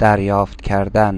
دریافت کردن